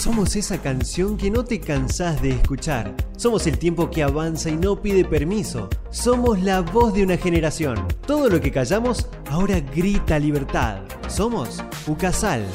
Somos esa canción que no te cansás de escuchar. Somos el tiempo que avanza y no pide permiso. Somos la voz de una generación. Todo lo que callamos ahora grita libertad. Somos Ucasal.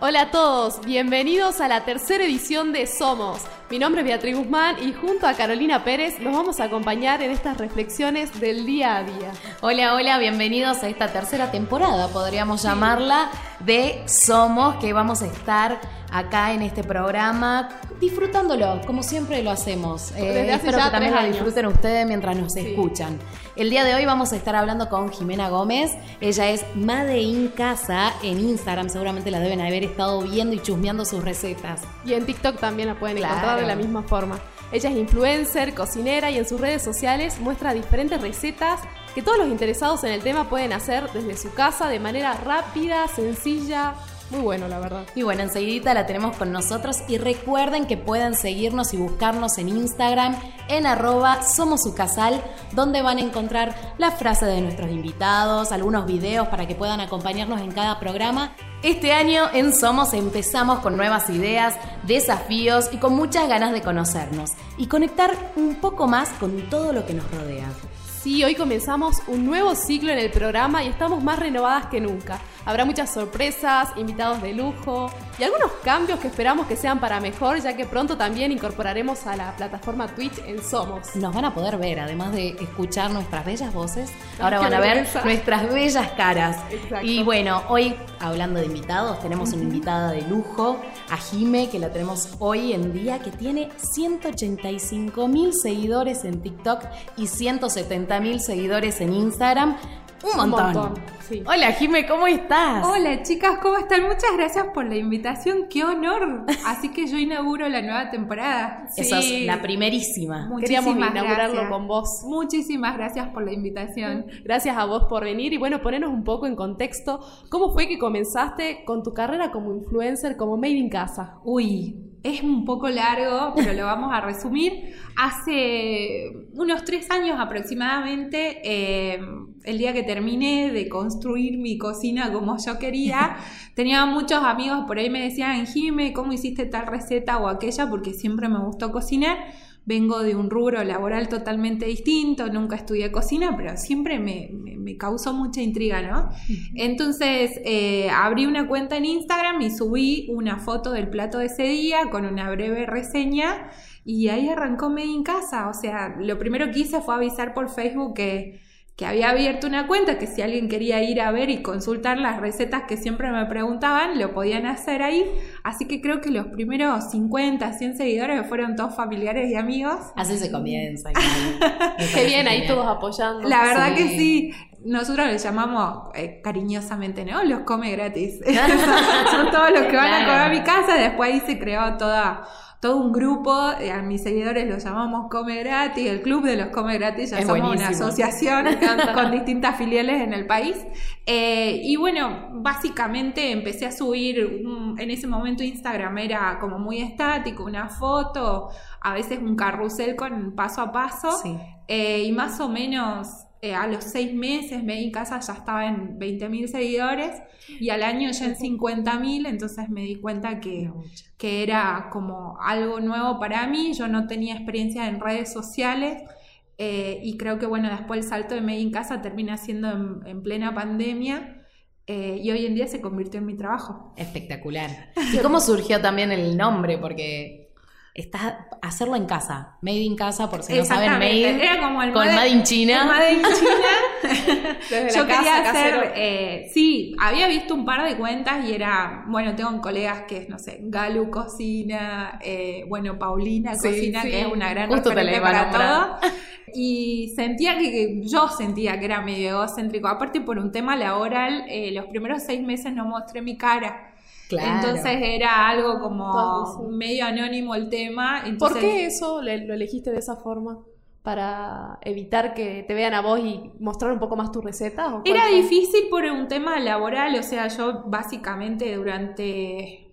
Hola a todos, bienvenidos a la tercera edición de Somos. Mi nombre es Beatriz Guzmán y junto a Carolina Pérez nos vamos a acompañar en estas reflexiones del día a día. Hola, hola, bienvenidos a esta tercera temporada, podríamos llamarla, de Somos, que vamos a estar acá en este programa disfrutándolo, como siempre lo hacemos. Hace espero que también tres lo años. disfruten ustedes mientras nos Sí. escuchan. El día de hoy vamos a estar hablando con Jimena Gómez. Ella es Made in Casa en Instagram. Seguramente la deben haber estado viendo y chusmeando sus recetas. Y en TikTok también la pueden Claro. encontrar de la misma forma. Ella es influencer, cocinera y en sus redes sociales muestra diferentes recetas que todos los interesados en el tema pueden hacer desde su casa de manera rápida, sencilla. Muy bueno, la verdad. Y bueno, enseguidita la tenemos con nosotros y recuerden que pueden seguirnos y buscarnos en Instagram en arroba somosucasal, donde van a encontrar la frase de nuestros invitados, algunos videos para que puedan acompañarnos en cada programa. Este año en Somos empezamos con nuevas ideas, desafíos y con muchas ganas de conocernos y conectar un poco más con todo lo que nos rodea. Sí, hoy comenzamos un nuevo ciclo en el programa y estamos más renovadas que nunca. Habrá muchas sorpresas, invitados de lujo y algunos cambios que esperamos que sean para mejor, ya que pronto también incorporaremos a la plataforma Twitch en Somos. Nos van a poder ver, además de escuchar nuestras bellas voces, ahora van a ver nuestras bellas caras. Exacto. Y bueno, hoy, hablando de invitados, tenemos una invitada de lujo, a Jime, que la tenemos hoy en día, que tiene 185 mil seguidores en TikTok y 170 mil seguidores en Instagram. Un Un montón. montón, sí. Hola Jime, ¿cómo estás? Hola chicas, ¿cómo están? Muchas gracias por la invitación, qué honor. Así que yo inauguro la nueva temporada. Esa es Sí. la primerísima. Queríamos inaugurarlo gracias. con vos. Muchísimas gracias por la invitación. Gracias a vos por venir y bueno, ponernos un poco en contexto. ¿Cómo fue que comenzaste con tu carrera como influencer, como Made in Casa? Uy, es un poco largo, pero lo vamos a resumir. Hace unos tres años aproximadamente, eh, el día que terminé de construir mi cocina como yo quería, tenía muchos amigos por ahí me decían, Jime, ¿cómo hiciste tal receta o aquella? Porque siempre me gustó cocinar. Vengo de un rubro laboral totalmente distinto, nunca estudié cocina, pero siempre me, me- causó mucha intriga, ¿no? Entonces eh, abrí una cuenta en Instagram y subí una foto del plato de ese día con una breve reseña y ahí arrancó Made in Casa. O sea, lo primero que hice fue avisar por Facebook que, que había abierto una cuenta, que si alguien quería ir a ver y consultar las recetas que siempre me preguntaban, lo podían hacer ahí. Así que creo que los primeros 50, 100 seguidores fueron todos familiares y amigos. Así se comienza. Qué bien, ahí todos apoyando. La verdad Sí. que sí. Nosotros les llamamos eh, cariñosamente, ¿no? Los come gratis. son, todos los que van a comer a mi casa. Después ahí se creó toda, todo un grupo. eh, a mis seguidores los llamamos Come Gratis. El club de los Come Gratis. Ya Es somos una asociación con distintas filiales en el país. Eh, y bueno, básicamente empecé a subir. un- en ese momento Instagram era como muy estático, una foto, a veces un carrusel con paso a paso. Sí. Eh, y más o menos eh, a los seis meses me di casa ya estaba en 20.000 seguidores y al año ya en 50.000, entonces me di cuenta que, que era como algo nuevo para mí, yo no tenía experiencia en redes sociales eh, y creo que bueno, después el salto de Made in Casa termina siendo en, en plena pandemia eh, y hoy en día se convirtió en mi trabajo. Espectacular. ¿Y cómo surgió también el nombre? Porque está hacerlo en casa. Made in casa, por si no saben, made era como el con made- in China. el Made in China. Desde Yo la casa, quería hacer, eh, sí, había visto un par de cuentas y era, bueno, tengo colegas que es, no sé, Galu Cocina, eh, bueno, Paulina Sí, Cocina, sí. que es una gran Justo referente para todo. Y sentía que, que yo sentía que era medio egocéntrico. Aparte por un tema laboral, eh, los primeros seis meses no mostré mi cara. Claro. Entonces era algo como medio anónimo el tema. ¿Por qué eso le- lo elegiste de esa forma? ¿Para evitar que te vean a vos y mostrar un poco más tus recetas? ¿o cuál Era fue? difícil por un tema laboral, o sea, yo básicamente durante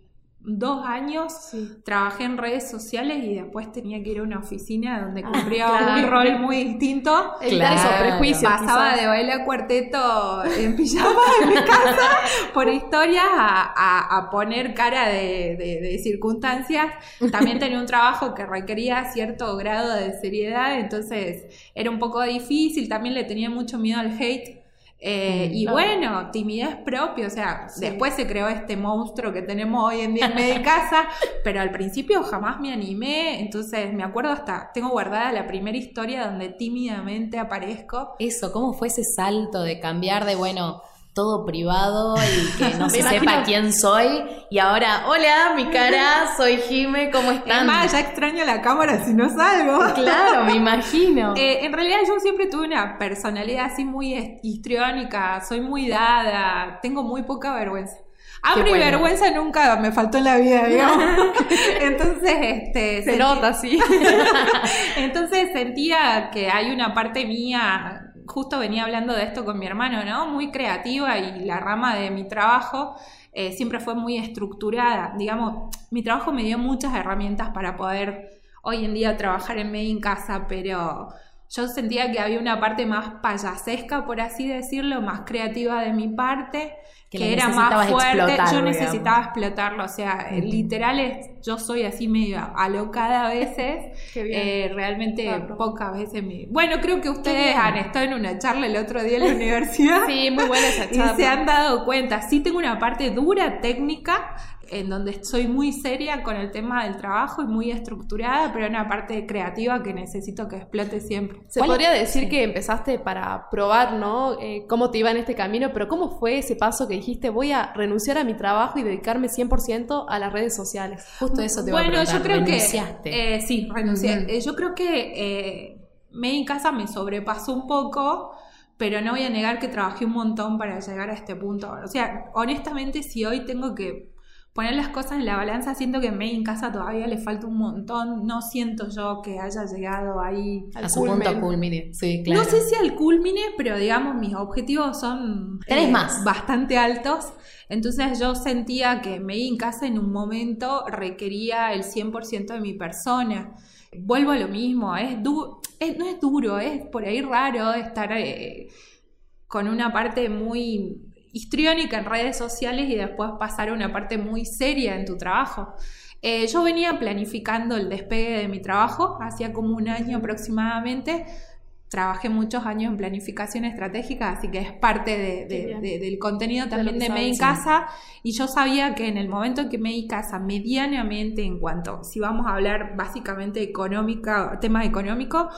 dos años trabajé en redes sociales y después tenía que ir a una oficina donde Ah, cumplía claro. un rol muy distinto. Claro. prejuicios. Pasaba quizás. de bailar cuarteto en pijama en mi casa por historias a, a- a poner cara de, de- de circunstancias. También tenía un trabajo que requería cierto grado de seriedad, entonces era un poco difícil. También le tenía mucho miedo al hate. Eh, Mm, y bueno, timidez propia, o sea, después se creó este monstruo que tenemos hoy en día en medio de casa, pero al principio jamás me animé, entonces me acuerdo hasta, tengo guardada la primera historia donde tímidamente aparezco. Eso, ¿cómo fue ese salto de cambiar de, bueno, todo privado y que no se imagino- sepa quién soy? Y ahora, hola, mi cara, soy Jime, ¿cómo Es están? más, ya extraño la cámara si no salgo. Claro, me imagino. Eh, en realidad yo siempre tuve una personalidad así muy histriónica, soy muy dada, tengo muy poca vergüenza. Hambre bueno. y vergüenza nunca me faltó en la vida, digamos. Entonces, este, Se sentí- nota, sí. Entonces sentía que hay una parte mía, justo venía hablando de esto con mi hermano, ¿no? Muy creativa y la rama de mi trabajo eh, siempre fue muy estructurada. Digamos, mi trabajo me dio muchas herramientas para poder hoy en día trabajar en medio en casa, pero yo sentía que había una parte más payasesca, por así decirlo, más creativa de mi parte, Que era más fuerte. yo digamos. necesitaba explotarlo, o sea, literal es, yo soy así medio alocada a veces. Qué bien. Eh, realmente Claro. pocas veces me... Bueno, creo que ustedes han estado en una charla el otro día en la universidad Sí, muy buena esa y charla. se han dado cuenta. Sí tengo una parte dura técnica en donde soy muy seria con el tema del trabajo y muy estructurada, pero una parte creativa que necesito que explote siempre. Se ¿Cuál- podría decir que empezaste para probar, ¿no? Eh, cómo te iba en este camino, pero ¿cómo fue ese paso que dijiste voy a renunciar a mi trabajo y dedicarme 100% a las redes sociales? Justo eso te iba a Bueno, preguntar, yo creo ¿renunciaste? que... eh, sí, renuncié. Eh, yo creo que eh, Made in Casa me sobrepasó un poco, pero no voy a negar que trabajé un montón para llegar a este punto. O sea, honestamente, si hoy tengo que poner las cosas en la balanza, siento que a Made in Casa todavía le falta un montón. No siento yo que haya llegado ahí. a al su punto culmen. culmine. Sí, claro. No sé si al culmine, pero digamos, mis objetivos son eh, más. bastante altos. Entonces yo sentía que me en casa en un momento requería el 100% de mi persona. Vuelvo a lo mismo, es du- es- no es duro, es por ahí raro estar eh, con una parte muy histriónica en redes sociales y después pasar a una parte muy seria en tu trabajo. Eh, yo venía planificando el despegue de mi trabajo, hacía como un año aproximadamente. Trabajé muchos años en planificación estratégica, así que es parte de- Qué de- bien. de- del contenido también de sabes, Casa. Y yo sabía que en el momento en que in Casa, medianamente en cuanto, si vamos a hablar básicamente económica, tema económico,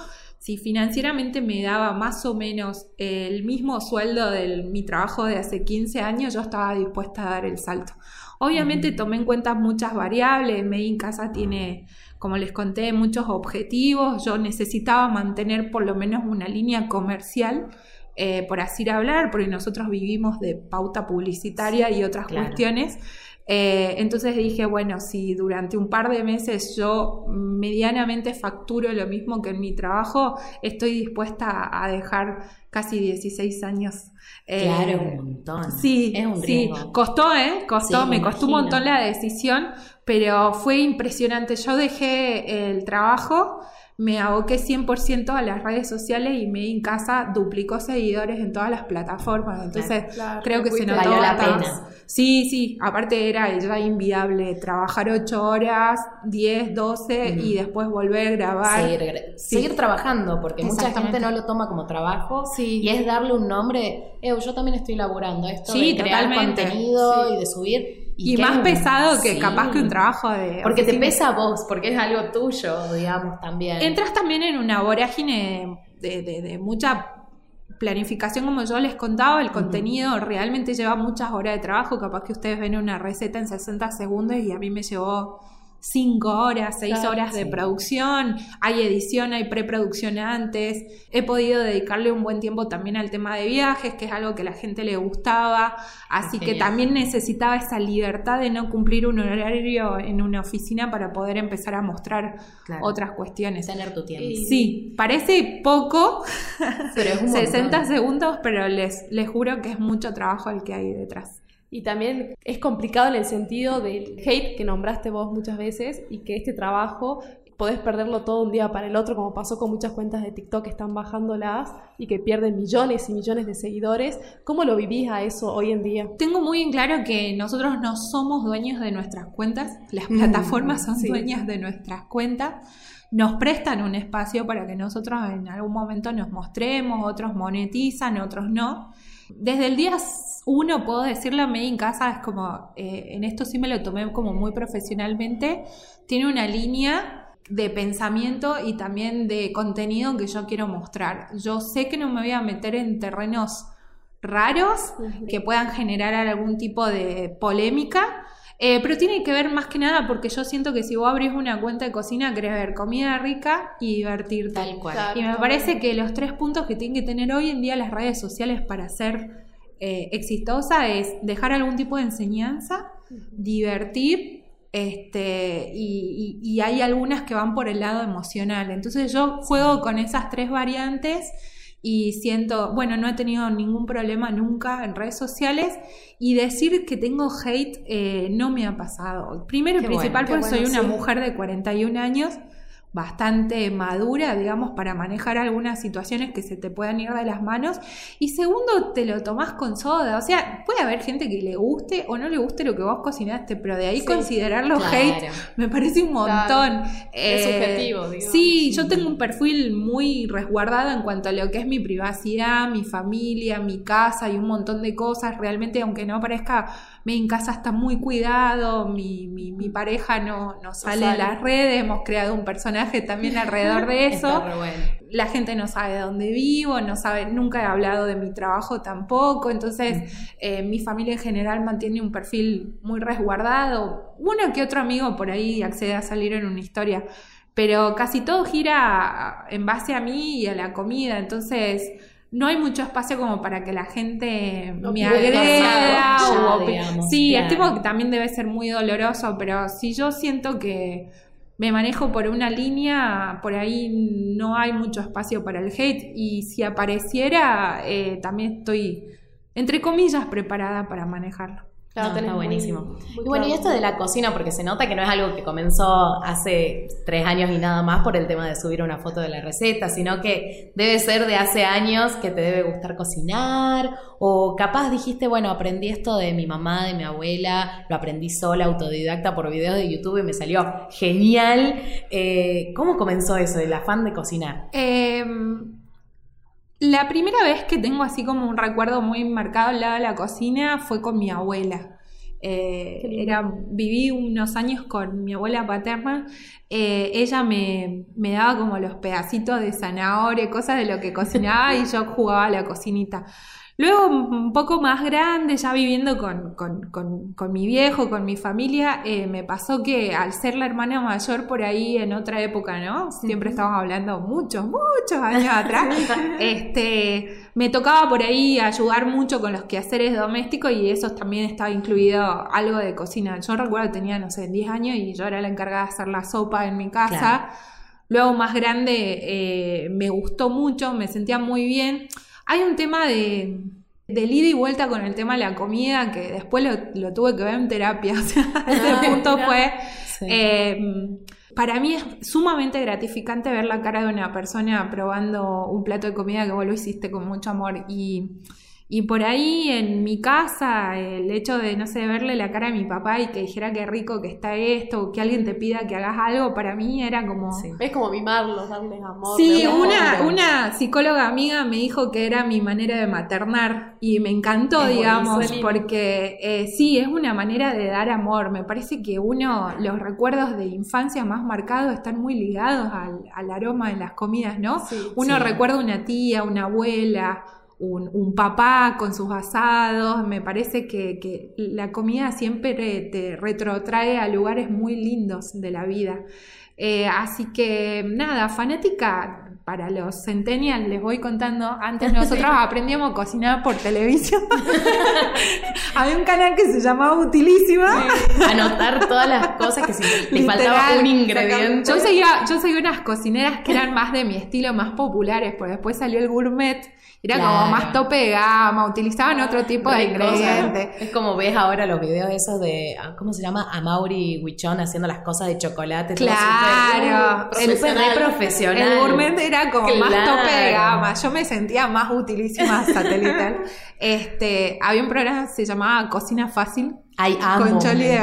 si financieramente me daba más o menos el mismo sueldo de mi trabajo de hace 15 años, yo estaba dispuesta a dar el salto. Obviamente tomé en cuenta muchas variables, Made in Casa tiene, como les conté, muchos objetivos, yo necesitaba mantener por lo menos una línea comercial, eh, por así hablar, porque nosotros vivimos de pauta publicitaria y otras claro. cuestiones. Eh, entonces dije, bueno, si durante un par de meses yo medianamente facturo lo mismo que en mi trabajo, estoy dispuesta a dejar casi 16 años. Eh, Claro, un montón. Sí, es un sí. Costó, ¿eh? Costó, Sí, me me costó un montón la decisión, pero fue impresionante. Yo dejé el trabajo, me aboqué 100% a las redes sociales y me en casa duplicó seguidores en todas las plataformas. Entonces, Claro, creo que se notó la pena. Sí, sí, aparte era ya inviable trabajar 8 horas, 10, 12 y después volver a grabar. Seguir, Sí. seguir trabajando, porque mucha gente no lo toma como trabajo Sí. y es darle un nombre. "Ew, yo también estoy laburando esto Sí, de crear totalmente. contenido y de subir. Y, más pesado que sí. capaz que un trabajo de... Porque te pesa a vos, porque es algo tuyo, digamos, también. Entras también en una vorágine de, de- de mucha planificación, como yo les contaba, el contenido realmente lleva muchas horas de trabajo, capaz que ustedes ven una receta en 60 segundos y a mí me llevó 5 horas, 6 Claro, horas de sí. producción, hay edición, hay preproducción antes, he podido dedicarle un buen tiempo también al tema de viajes, que es algo que a la gente le gustaba, así que también necesitaba esa libertad de no cumplir un horario en una oficina para poder empezar a mostrar Claro. otras cuestiones. Tener tu tiempo. Sí, parece poco, Pero es un 60 montón. segundos, pero les, les juro que es mucho trabajo el que hay detrás. Y también es complicado en el sentido del hate que nombraste vos muchas veces y que este trabajo podés perderlo todo un día para el otro, como pasó con muchas cuentas de TikTok que están bajándolas y que pierden millones y millones de seguidores. ¿Cómo lo vivís a eso hoy en día? Tengo muy en claro que nosotros no somos dueños de nuestras cuentas, las plataformas son dueñas de nuestras cuentas nos prestan un espacio para que nosotros en algún momento nos mostremos, otros monetizan, otros no. Desde el día uno puedo decirlo a mí en casa, es como, eh, en esto sí me lo tomé como muy profesionalmente, tiene una línea de pensamiento y también de contenido que yo quiero mostrar. Yo sé que no me voy a meter en terrenos raros que puedan generar algún tipo de polémica, eh, pero tiene que ver más que nada porque yo siento que si vos abrís una cuenta de cocina, querés ver comida rica y divertirte. Tal cual. Y me parece que los tres puntos que tienen que tener hoy en día las redes sociales para ser eh, exitosa es dejar algún tipo de enseñanza, divertir, este, y, y, hay algunas que van por el lado emocional. Entonces yo juego con esas tres variantes y siento, bueno, no he tenido ningún problema nunca en redes sociales y decir que tengo hate eh, no me ha pasado. Primero y principal porque soy una mujer de 41 años bastante madura, digamos, para manejar algunas situaciones que se te puedan ir de las manos. Y segundo, te lo tomás con soda. O sea, puede haber gente que le guste o no le guste lo que vos cocinaste, pero de ahí considerarlo hate me parece un montón. es eh, subjetivo, digamos. Sí, yo tengo un perfil muy resguardado en cuanto a lo que es mi privacidad, mi familia, mi casa y un montón de cosas. Realmente, aunque no parezca mi en casa está muy cuidado, mi, mi, pareja no, no sale en las redes, hemos creado un personaje también alrededor de eso. La gente no sabe dónde vivo, no sabe, nunca he hablado de mi trabajo tampoco, entonces eh, mi familia en general mantiene un perfil muy resguardado. Uno que otro amigo por ahí accede a salir en una historia, pero casi todo gira en base a mí y a la comida, entonces no hay mucho espacio como para que la gente me agreda. sí, estimo que también debe ser muy doloroso, pero si yo siento que me manejo por una línea, por ahí no hay mucho espacio para el hate y si apareciera, eh, también estoy, entre comillas, preparada para manejarlo. Claro, está buenísimo. y bueno, y esto de la cocina, porque se nota que no es algo que comenzó hace tres años y nada más por el tema de subir una foto de la receta, sino que debe ser de hace años que te debe gustar cocinar, o capaz dijiste, bueno, aprendí esto de mi mamá, de mi abuela, lo aprendí sola, autodidacta por videos de YouTube y me salió genial. Eh, ¿Cómo comenzó eso, el afán de cocinar? Eh la primera vez que tengo así como un recuerdo muy marcado al lado de la cocina fue con mi abuela. Eh, era, viví unos años con mi abuela paterna. Eh, ella me, me, daba como los pedacitos de zanahoria, cosas de lo que cocinaba y yo jugaba a la cocinita. Luego, un poco más grande, ya viviendo con, mi viejo, con mi familia, eh, me pasó que al ser la hermana mayor por ahí en otra época, ¿no? Siempre estamos hablando muchos, muchos años atrás, este, me tocaba por ahí ayudar mucho con los quehaceres domésticos y eso también estaba incluido algo de cocina. Yo recuerdo que tenía, no sé, 10 años y yo era la encargada de hacer la sopa en mi casa. Luego, más grande, eh, me gustó mucho, me sentía muy bien. Hay un tema de, del ida y vuelta con el tema de la comida que después lo, tuve que ver en terapia. O sea, ese punto fue. Eh, para mí es sumamente gratificante ver la cara de una persona probando un plato de comida que vos lo hiciste con mucho amor y y por ahí en mi casa, el hecho de, no sé, verle la cara a mi papá y que dijera qué rico que está esto, que alguien te pida que hagas algo, para mí era como... Es como mimarlos, darles amor. Sí, una, una psicóloga amiga me dijo que era mi manera de maternar y me encantó, digamos, porque eh, sí, es una manera de dar amor. Me parece que uno, los recuerdos de infancia más marcados están muy ligados al, aroma de las comidas, ¿no? uno recuerda una tía, una abuela un, papá con sus asados. Me parece que, la comida siempre te retrotrae a lugares muy lindos de la vida. Eh, así que nada, fanática para los centennials, les voy contando. Antes nosotros aprendíamos a cocinar por televisión. Había un canal que se llamaba Utilísima. Anotar todas las cosas que si le faltaba un ingrediente. Yo seguía, yo seguía unas cocineras que eran más de mi estilo, más populares, porque después salió el gourmet Era Claro. como más tope de gama, utilizaban otro tipo de ingredientes. Es como ves ahora los videos esos de, ah, ¿cómo se llama? A Mauri Huichón haciendo las cosas de chocolate. todo Claro, súper, uh, súper re profesional. El gourmet era como más tope de gama. Yo me sentía más utilísima satelital. Este, había un programa que se llamaba Cocina Fácil. Ay, amo. con Choli de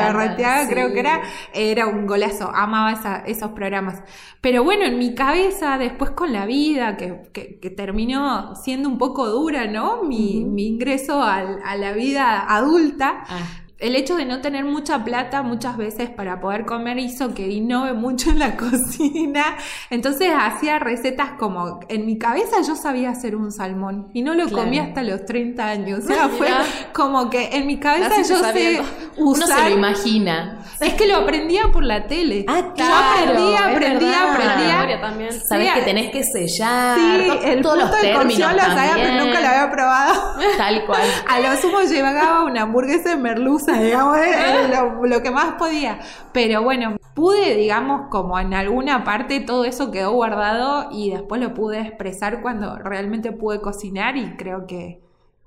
sí. creo que era, era un golazo, amaba esa- esos programas. Pero bueno, en mi cabeza, después con la vida, que, que- que terminó siendo un poco dura, ¿no? Mi, mi ingreso al- a la vida adulta, Ah, el hecho de no tener mucha plata muchas veces para poder comer hizo que innove mucho en la cocina. Entonces hacía recetas como, en mi cabeza yo sabía hacer un salmón y no lo Claro. comí hasta los 30 años. O sea, fue como que en mi cabeza yo sé sabiendo. uno se usar... lo imagina. Es que lo aprendía por la tele. Ah, Yo claro, aprendía, es aprendía, verdad. La aprendía. memoria también. Sabes Sí, que tenés que sellar. Sí, el todos punto los de términos lo sabía, pero nunca lo había probado. Tal cual. A lo sumo llegaba una hamburguesa de merluza, digamos, era lo, lo que más podía. Pero bueno, pude, digamos, como en alguna parte todo eso quedó guardado y después lo pude expresar cuando realmente pude cocinar y creo que,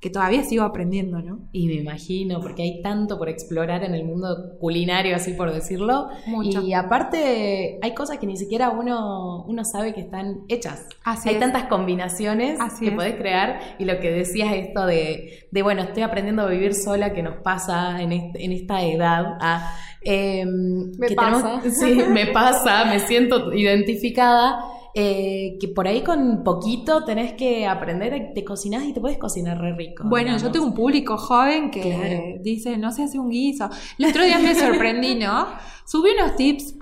que todavía sigo aprendiendo, ¿no? Y me imagino, porque hay tanto por explorar en el mundo culinario, así por decirlo. Mucho. Y aparte, hay cosas que ni siquiera uno, uno sabe que están hechas. Así hay es. tantas combinaciones Así que es. podés crear. Y lo que decías esto de, de, bueno, estoy aprendiendo a vivir sola, que nos pasa en, este- en esta edad. em, Me que pasa. sí, me pasa, me siento identificada. Eh, que por ahí con poquito tenés que aprender, te cocinás y te puedes cocinar re rico. Bueno, digamos. yo tengo un público joven que Claro. dice, no se hace un guiso. El otro día me sorprendí, ¿no? Subí unos tips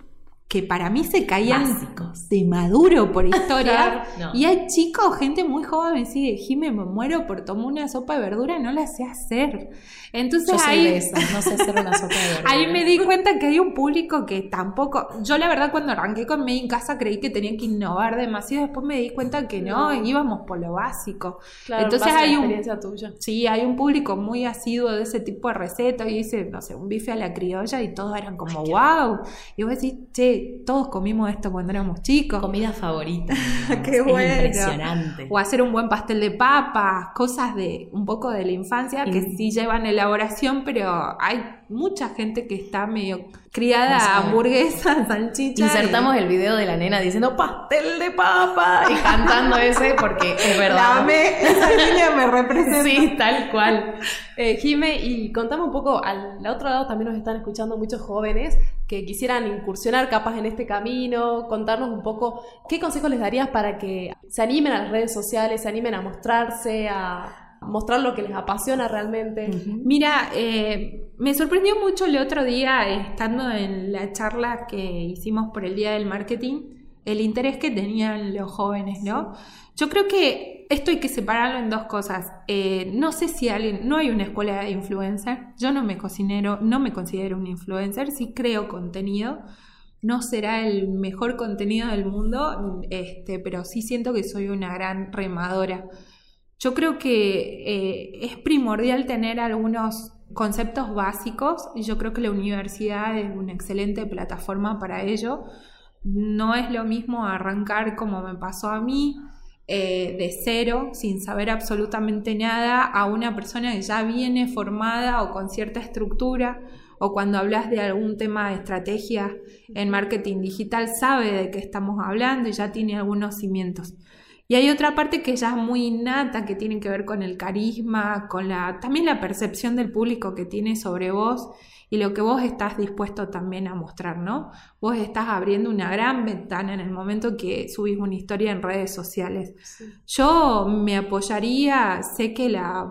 que para mí se caían Básicos. de maduro por historia. No. Y hay chicos, gente muy joven, me sigue, Jime, me muero por tomar una sopa de verdura, no la sé hacer. Entonces Yo soy ahí, de esas, no sé hacer una sopa de verduras. ahí me di cuenta que hay un público que tampoco, yo la verdad cuando arranqué con Made in Casa creí que tenía que innovar demasiado, después me di cuenta que no, No. íbamos por lo básico. Claro, Entonces hay un- experiencia tuya. Sí, hay un público muy asiduo de ese tipo de recetas y dice, no sé, un bife a la criolla y todos eran como, wow. Y vos decís, che, todos comimos esto cuando éramos chicos. Comida favorita. Qué Es bueno. impresionante. O hacer un buen pastel de papas, cosas de un poco de la infancia que Mm. sí llevan elaboración, pero hay mucha gente que está medio criada No a sabe. hamburguesas, salchichas. Insertamos el video de la nena diciendo pastel de papa y cantando ese porque es verdad. amé, esa niña me representa. Sí, tal cual. Eh, Jime, y contame un poco, al otro lado también nos están escuchando muchos jóvenes que quisieran incursionar capaz en este camino, contarnos un poco qué consejos les darías para que se animen a las redes sociales, se animen a mostrarse, a mostrar lo que les apasiona realmente. Mira, eh, me sorprendió mucho el otro día, eh, estando en la charla que hicimos por el Día del Marketing, el interés que tenían los jóvenes, ¿no? Yo creo que esto hay que separarlo en dos cosas. Eh, no sé si alguien, no hay una escuela de influencer, yo no me cocinero, no me considero un influencer, sí creo contenido. No será el mejor contenido del mundo, este, pero sí siento que soy una gran remadora. Yo creo que eh, es primordial tener algunos conceptos básicos y yo creo que la universidad es una excelente plataforma para ello. No es lo mismo arrancar como me pasó a mí, eh, de cero, sin saber absolutamente nada, a una persona que ya viene formada o con cierta estructura, o cuando hablas de algún tema de estrategia en marketing digital, sabe de qué estamos hablando y ya tiene algunos cimientos. Y hay otra parte que ya es muy innata, que tiene que ver con el carisma, con la, también la percepción del público que tiene sobre vos y lo que vos estás dispuesto también a mostrar, ¿no? Vos estás abriendo una gran ventana en el momento que subís una historia en redes sociales. Yo me apoyaría, sé que la,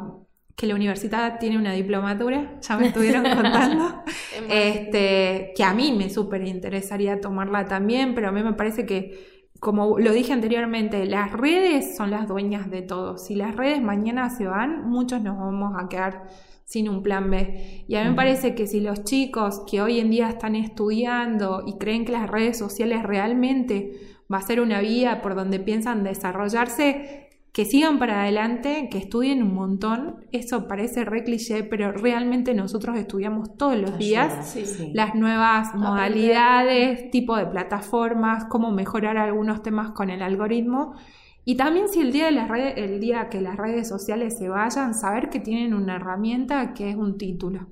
que la universidad tiene una diplomatura, ya me estuvieron contando, este, que a mí me súper interesaría tomarla también, pero a mí me parece que como lo dije anteriormente, las redes son las dueñas de todo. Si las redes mañana se van, muchos nos vamos a quedar sin un plan B. Y a mí me parece que si los chicos que hoy en día están estudiando y creen que las redes sociales realmente va a ser una vía por donde piensan desarrollarse, que sigan para adelante, que estudien un montón. Eso parece re cliché, pero realmente nosotros estudiamos todos los días Sí. Sí. las nuevas modalidades, tipo de plataformas, cómo mejorar algunos temas con el algoritmo. Y también si el día, de las redes, el día que las redes sociales se vayan, saber que tienen una herramienta que es un título.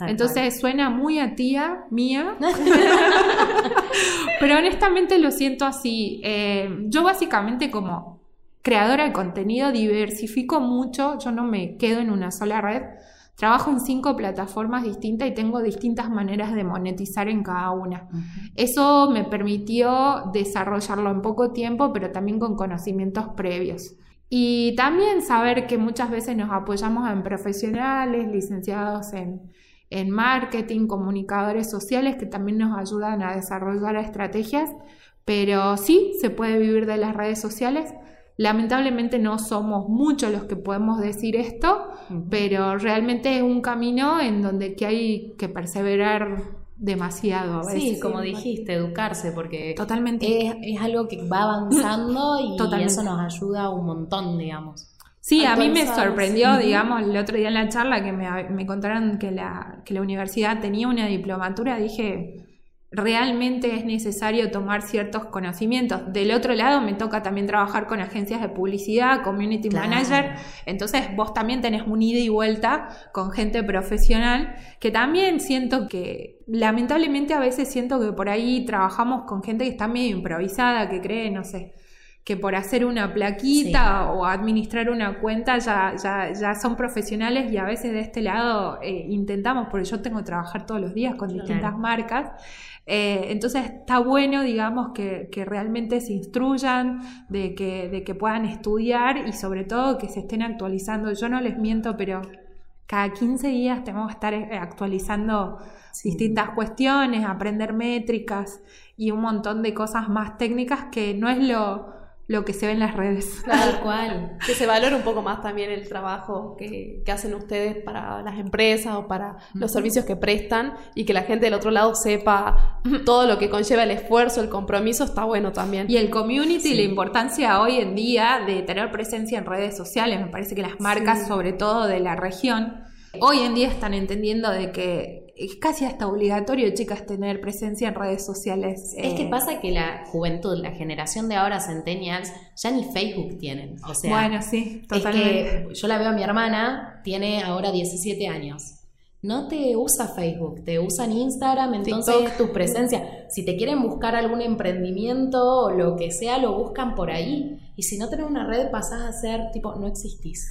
Entonces suena muy a tía mía, pero honestamente lo siento así. Eh, yo básicamente como creadora de contenido diversifico mucho, yo no me quedo en una sola red. Trabajo en cinco plataformas distintas y tengo distintas maneras de monetizar en cada una. Eso me permitió desarrollarlo en poco tiempo, pero también con conocimientos previos. Y también saber que muchas veces nos apoyamos en profesionales, licenciados en, en marketing, comunicadores sociales que también nos ayudan a desarrollar estrategias, pero sí se puede vivir de las redes sociales Lamentablemente no somos muchos los que podemos decir esto, pero realmente es un camino en donde que hay que perseverar demasiado. sí, como dijiste, educarse, porque totalmente es, algo que va avanzando y, eso nos ayuda un montón, digamos. Sí, a mí me sorprendió, digamos, el otro día en la charla que me, me contaron que la, que la universidad tenía una diplomatura, dije, realmente es necesario tomar ciertos conocimientos. Del otro lado me toca también trabajar con agencias de publicidad, community manager, entonces vos también tenés un ida y vuelta con gente profesional que también siento que lamentablemente a veces siento que por ahí trabajamos con gente que está medio improvisada, que cree, no sé, que por hacer una plaquita o administrar una cuenta ya, ya, ya, son profesionales y a veces de este lado eh, intentamos, porque yo tengo que trabajar todos los días con distintas marcas, eh, entonces está bueno, digamos, que, realmente se instruyan, de que, de que puedan estudiar y sobre todo que se estén actualizando. Yo no les miento, pero cada 15 días tenemos que estar eh, actualizando distintas cuestiones, aprender métricas y un montón de cosas más técnicas que no es lo, lo que se ve en las redes. Tal cual. que se valore un poco más también el trabajo que, hacen ustedes para las empresas o para los servicios que prestan y que la gente del otro lado sepa todo lo que conlleva el esfuerzo, el compromiso, está bueno también. Y el community, la importancia hoy en día de tener presencia en redes sociales, me parece que las marcas, sobre todo de la región, hoy en día están entendiendo de que es casi hasta obligatorio, chicas, tener presencia en redes sociales. Es que eh. pasa que la juventud, la generación de ahora, centennials, ya ni Facebook tienen. O sea, bueno, sí, totalmente. yo la veo a mi hermana, tiene ahora 17 años. No te usa Facebook, te usan Instagram, entonces tu presencia. Si te quieren buscar algún emprendimiento o lo que sea, lo buscan por ahí. Y si no tenés una red, pasás a ser tipo, no existís.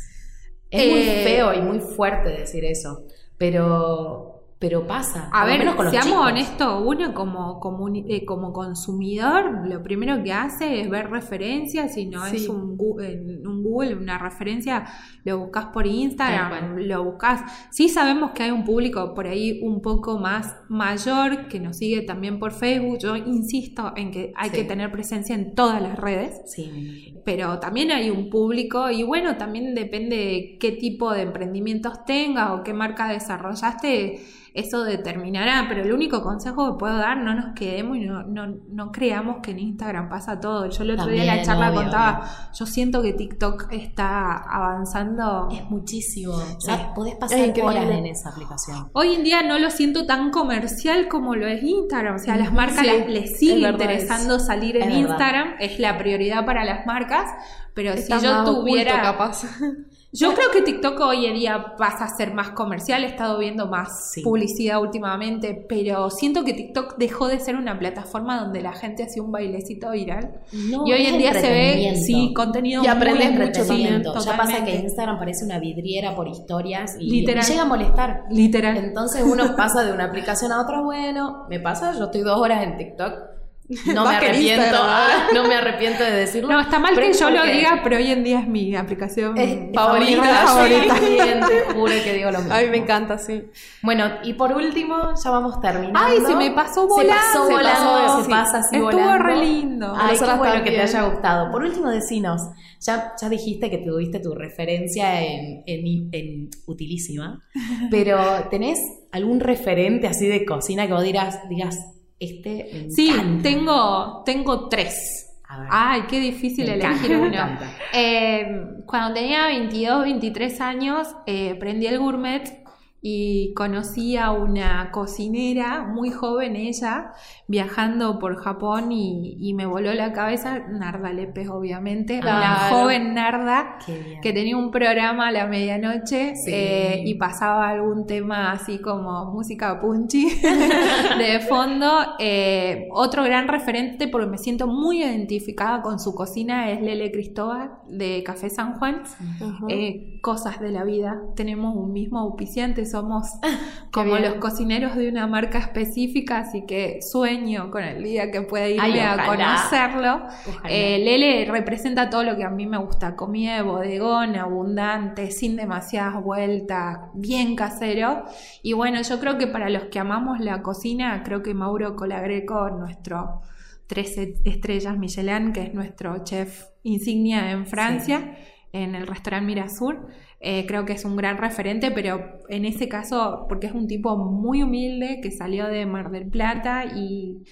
Es muy eh, feo y muy fuerte decir eso, pero pero pasa. A ver, seamos honestos, uno como, como, eh, como, consumidor, lo primero que hace es ver referencias, si no es un, un, Google, una referencia, lo buscas por Instagram, lo buscas. Sí sabemos que hay un público por ahí un poco más mayor que nos sigue también por Facebook. Yo insisto en que hay que tener presencia en todas las redes, sí. pero también hay un público y bueno, también depende de qué tipo de emprendimientos tengas o qué marca desarrollaste eso determinará, pero el único consejo que puedo dar, no nos quedemos y no, no, no creamos que en Instagram pasa todo. Yo el otro día en la charla contaba, yo siento que TikTok está avanzando. Es muchísimo. O sea, podés pasar horas en esa aplicación. Hoy en día no lo siento tan comercial como lo es Instagram. O sea, a las marcas les, sigue interesando salir en Instagram, es la prioridad para las marcas, pero si yo tuviera... Capaz. Yo creo que TikTok hoy en día pasa a ser más comercial, he estado viendo más publicidad últimamente, pero siento que TikTok dejó de ser una plataforma donde la gente hacía un bailecito viral. y hoy en día se ve sí, contenido y aprendes mucho también. Ya pasa que Instagram parece una vidriera por historias y, llega a molestar. Literal. Entonces uno pasa de una aplicación a otra, bueno, me pasa, yo estoy dos horas en TikTok no me arrepiento, no me arrepiento de decirlo. No, está mal que yo lo diga, pero hoy en día es mi aplicación favorita. favorita. te juro que digo lo mismo. A mí me encanta, sí. Bueno, y por último, ya vamos terminando. Ay, se me pasó volando. Se pasó volando, se, pasa así Estuvo volando. re lindo. Ay, qué bueno que te haya gustado. Por último, decinos, ya, ya dijiste que tuviste tu referencia en, en, en Utilísima, pero ¿tenés algún referente así de cocina que vos dirás, digas, este sí, tengo, tengo tres. Ay, qué difícil elegir uno. Eh, cuando tenía 22, 23 años, eh, prendí el gourmet y conocí a una cocinera muy joven ella viajando por Japón y, me voló la cabeza Narda Lepes obviamente una joven Narda que tenía un programa a la medianoche eh, y pasaba algún tema así como música punchy de fondo eh, otro gran referente porque me siento muy identificada con su cocina es Lele Cristóbal de Café San Juan. Eh, cosas de la vida. Tenemos un mismo auspiciante somos como los cocineros de una marca específica, así que sueño con el día que pueda irme a conocerlo. Eh, Lele representa todo lo que a mí me gusta, comida de bodegón, abundante, sin demasiadas vueltas, bien casero. Y bueno, yo creo que para los que amamos la cocina, creo que Mauro Colagreco, nuestro tres estrellas Michelin, que es nuestro chef insignia en Francia, en el restaurante Mirasur, eh, creo que es un gran referente, pero en ese caso, porque es un tipo muy humilde que salió de Mar del Plata y,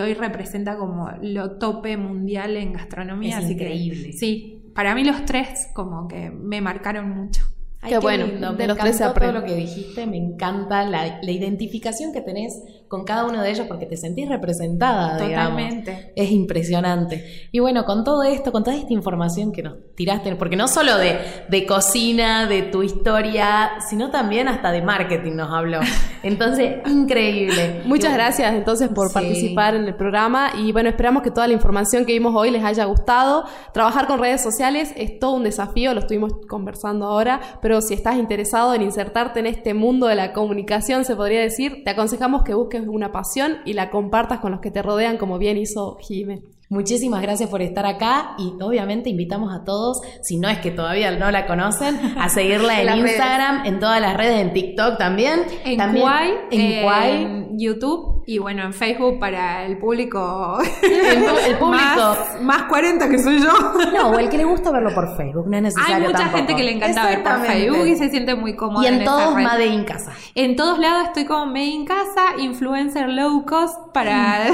hoy representa como lo tope mundial en gastronomía. Es increíble. sí, para mí los tres como que me marcaron mucho. qué, bueno, de los tres todo lo que dijiste, me encanta la, la identificación que tenés con cada uno de ellos porque te sentís representada, Totalmente. Es impresionante. Y bueno, con todo esto, con toda esta información que nos tiraste, porque no solo de, de cocina, de tu historia, sino también hasta de marketing nos habló. Entonces, increíble. Muchas gracias entonces por participar en el programa y bueno, esperamos que toda la información que vimos hoy les haya gustado. Trabajar con redes sociales es todo un desafío, lo estuvimos conversando ahora, pero si estás interesado en insertarte en este mundo de la comunicación, se podría decir, te aconsejamos que busques una pasión y la compartas con los que te rodean, como bien hizo Jimé. Muchísimas gracias por estar acá y obviamente invitamos a todos, si no es que todavía no la conocen, a seguirla en, Instagram, en todas las redes, en TikTok también. En también, en, YouTube y bueno, en Facebook para el público. El, público. Más, 40 que soy yo. No, o el que le gusta verlo por Facebook, no es necesario Hay mucha gente que le encanta ver por Facebook y se siente muy cómoda. Y en, todos Made in Casa. En todos lados estoy como Made in Casa, influencer low cost para,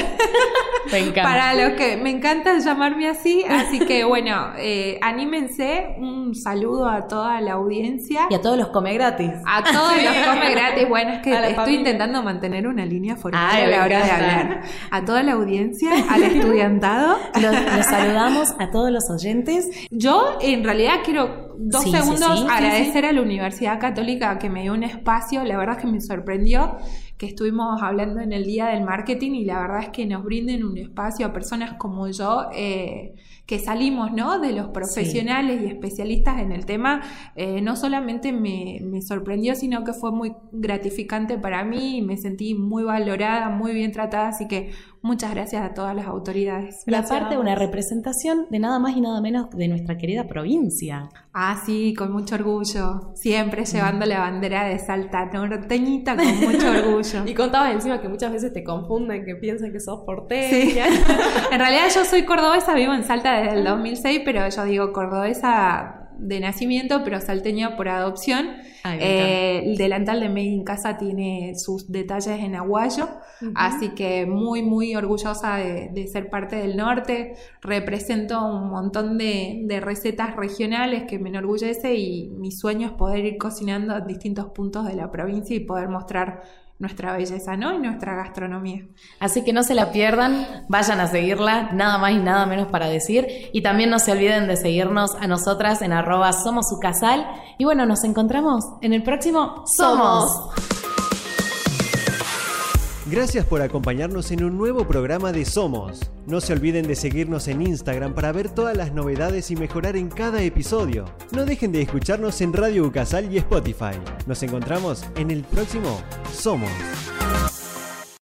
para los que me encanta llamarme así, así que bueno, eh, anímense, un saludo a toda la audiencia. Y a todos los come gratis. A todos los come gratis, bueno, es que estoy intentando mantener una línea formal a la hora de hablar. A toda la audiencia, al estudiantado. Los, saludamos a todos los oyentes. Yo en realidad quiero dos segundos agradecer a la Universidad Católica que me dio un espacio, la verdad es que me sorprendió que estuvimos hablando en el Día del Marketing y la verdad es que nos brinden un espacio a personas como yo eh, que salimos ¿no? de los profesionales y especialistas en el tema, eh, no solamente me, me, sorprendió, sino que fue muy gratificante para mí y me sentí muy valorada, muy bien tratada, así que Muchas gracias a todas las autoridades. La parte de una representación de nada más y nada menos de nuestra querida provincia. Ah, sí, con mucho orgullo. Siempre llevando la bandera de Salta norteñita con mucho orgullo. y contabas encima que muchas veces te confunden, que piensan que sos porteña. Sí. en realidad yo soy cordobesa, vivo en Salta desde el 2006, pero yo digo cordobesa de nacimiento, pero salteño por adopción. Eh, el delantal de Made in Casa tiene sus detalles en aguayo, así que muy, muy orgullosa de, ser parte del norte. Represento un montón de, de, recetas regionales que me enorgullece y mi sueño es poder ir cocinando a distintos puntos de la provincia y poder mostrar nuestra belleza, ¿no? Y nuestra gastronomía. Así que no se la pierdan, vayan a seguirla, nada más y nada menos para decir. Y también no se olviden de seguirnos a nosotras en arroba somos su casal. Y bueno, nos encontramos en el próximo Somos. Gracias por acompañarnos en un nuevo programa de Somos. No se olviden de seguirnos en Instagram para ver todas las novedades y mejorar en cada episodio. No dejen de escucharnos en Radio Ucasal y Spotify. Nos encontramos en el próximo Somos.